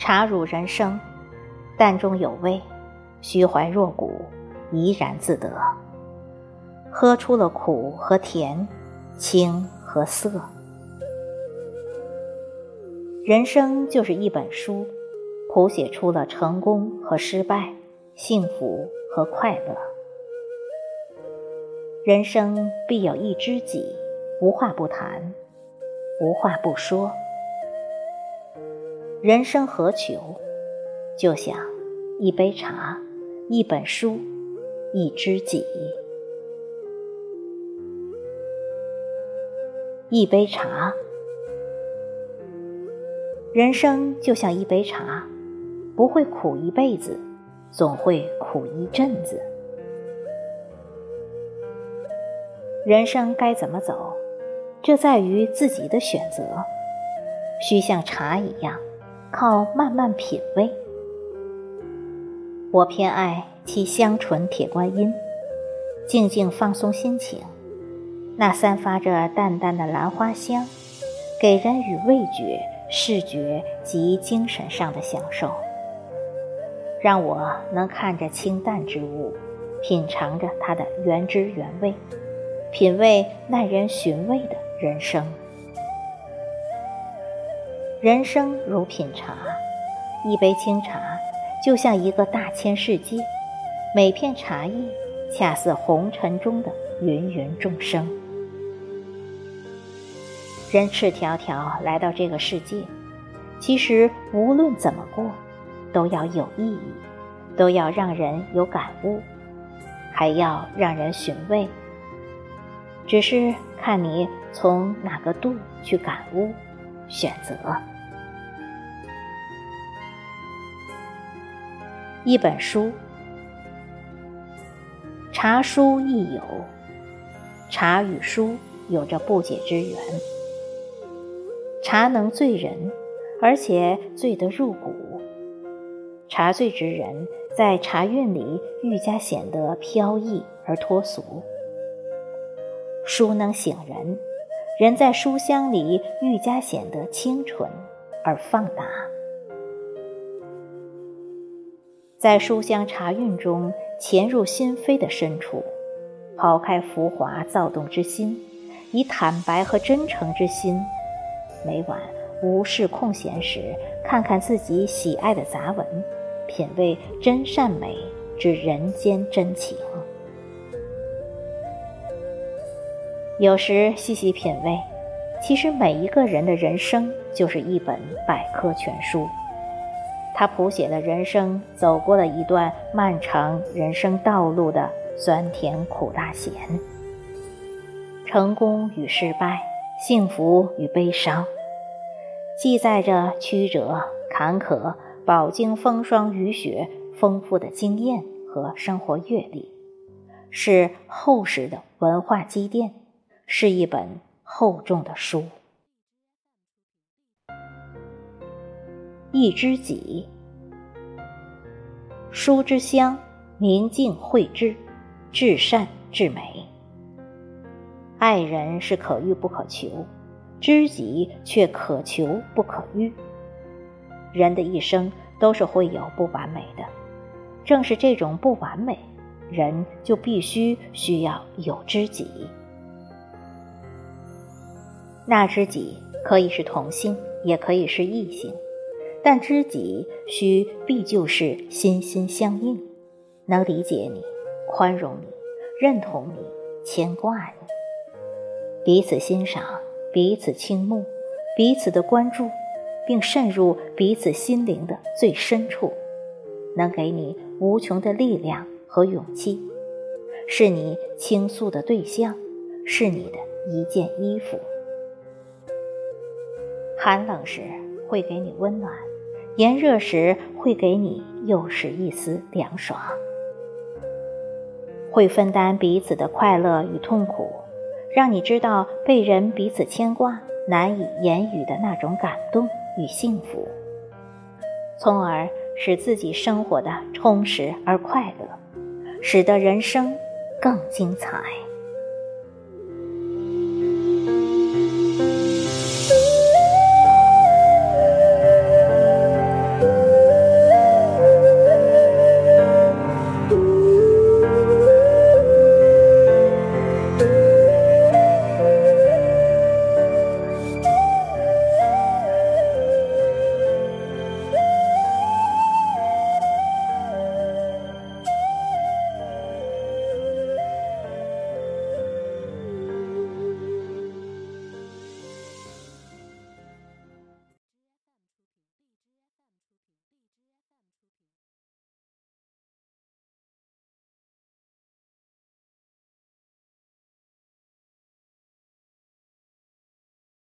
茶入人生，淡中有味，虚怀若谷，怡然自得。喝出了苦和甜，清和涩。人生就是一本书，谱写出了成功和失败，幸福和快乐。人生必有一知己，无话不谈，无话不说。人生何求？就像一杯茶，一本书，一知己。一杯茶，人生就像一杯茶，不会苦一辈子，总会苦一阵子。人生该怎么走？这在于自己的选择，需像茶一样。靠慢慢品味，我偏爱其香醇铁观音，静静放松心情。那散发着淡淡的兰花香，给人与味觉、视觉及精神上的享受，让我能看着清淡之物，品尝着它的原汁原味，品味耐人寻味的人生。人生如品茶，一杯清茶就像一个大千世界，每片茶叶恰似红尘中的芸芸众生。人赤条条来到这个世界，其实无论怎么过，都要有意义，都要让人有感悟，还要让人寻味。只是看你从哪个度去感悟。选择一本书，茶书亦有，茶与书有着不解之缘。茶能醉人，而且醉得入骨。茶醉之人，在茶韵里愈加显得飘逸而脱俗。书能醒人。人在书香里愈加显得清纯而放达，在书香茶韵中潜入心扉的深处，抛开浮华躁动之心，以坦白和真诚之心，每晚无事空闲时，看看自己喜爱的杂文，品味真善美之人间真情。有时细细品味，其实每一个人的人生就是一本百科全书。他谱写了人生走过了一段漫长人生道路的酸甜苦辣咸，成功与失败，幸福与悲伤，记载着曲折坎坷、饱经风霜雨雪、丰富的经验和生活阅历，是厚实的文化积淀。是一本厚重的书，一知己，书之香，明镜慧智，至善至美。爱人是可遇不可求，知己却可求不可遇。人的一生都是会有不完美的，正是这种不完美，人就必须需要有知己。那知己可以是同性，也可以是异性，但知己需必就是心心相印，能理解你、宽容你、认同你、牵挂你，彼此欣赏、彼此倾慕、彼此的关注，并渗入彼此心灵的最深处，能给你无穷的力量和勇气，是你倾诉的对象，是你的一件衣服。寒冷时会给你温暖，炎热时会给你又是一丝凉爽，会分担彼此的快乐与痛苦，让你知道被人彼此牵挂难以言语的那种感动与幸福，从而使自己生活的充实而快乐，使得人生更精彩。